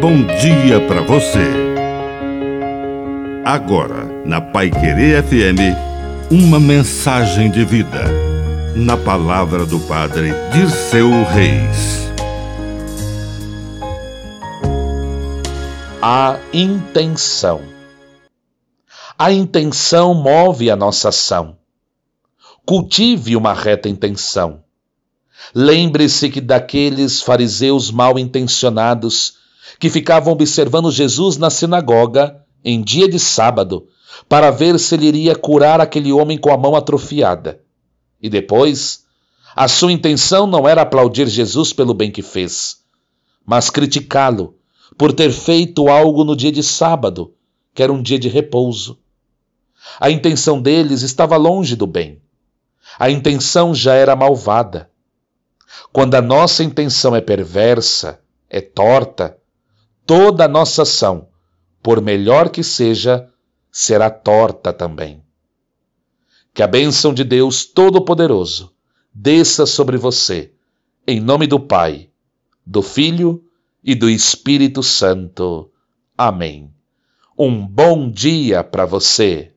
bom dia para você. Agora, na Pai Querer FM, uma mensagem de vida. Na palavra do Padre Dirceu Reis. A intenção. A intenção move a nossa ação. Cultive uma reta intenção. Lembre-se que daqueles fariseus mal intencionados que ficavam observando Jesus na sinagoga em dia de sábado para ver se ele iria curar aquele homem com a mão atrofiada. E depois, a sua intenção não era aplaudir Jesus pelo bem que fez, mas criticá-lo por ter feito algo no dia de sábado, que era um dia de repouso. A intenção deles estava longe do bem. A intenção já era malvada. Quando a nossa intenção é perversa, é torta, toda a nossa ação, por melhor que seja, será torta também. Que a bênção de Deus Todo-Poderoso desça sobre você, em nome do Pai, do Filho e do Espírito Santo. Amém. Um bom dia para você.